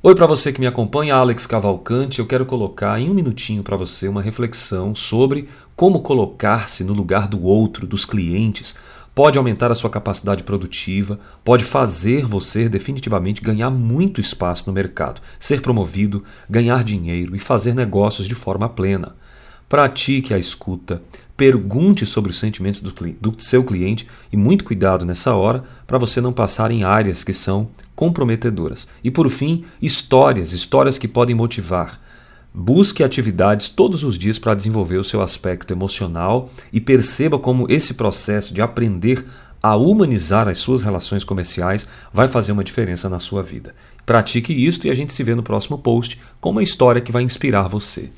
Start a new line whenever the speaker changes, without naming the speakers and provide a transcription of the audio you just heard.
Oi para você que me acompanha, Alex Cavalcante. Eu quero colocar em um minutinho para você uma reflexão sobre como colocar-se no lugar do outro, dos clientes, pode aumentar a sua capacidade produtiva, pode fazer você definitivamente ganhar muito espaço no mercado, ser promovido, ganhar dinheiro e fazer negócios de forma plena. Pratique a escuta, pergunte sobre os sentimentos do, do seu cliente e muito cuidado nessa hora para você não passar em áreas que são comprometedoras. E por fim, histórias, histórias que podem motivar. Busque atividades todos os dias para desenvolver o seu aspecto emocional e perceba como esse processo de aprender a humanizar as suas relações comerciais vai fazer uma diferença na sua vida. Pratique isto e a gente se vê no próximo post com uma história que vai inspirar você.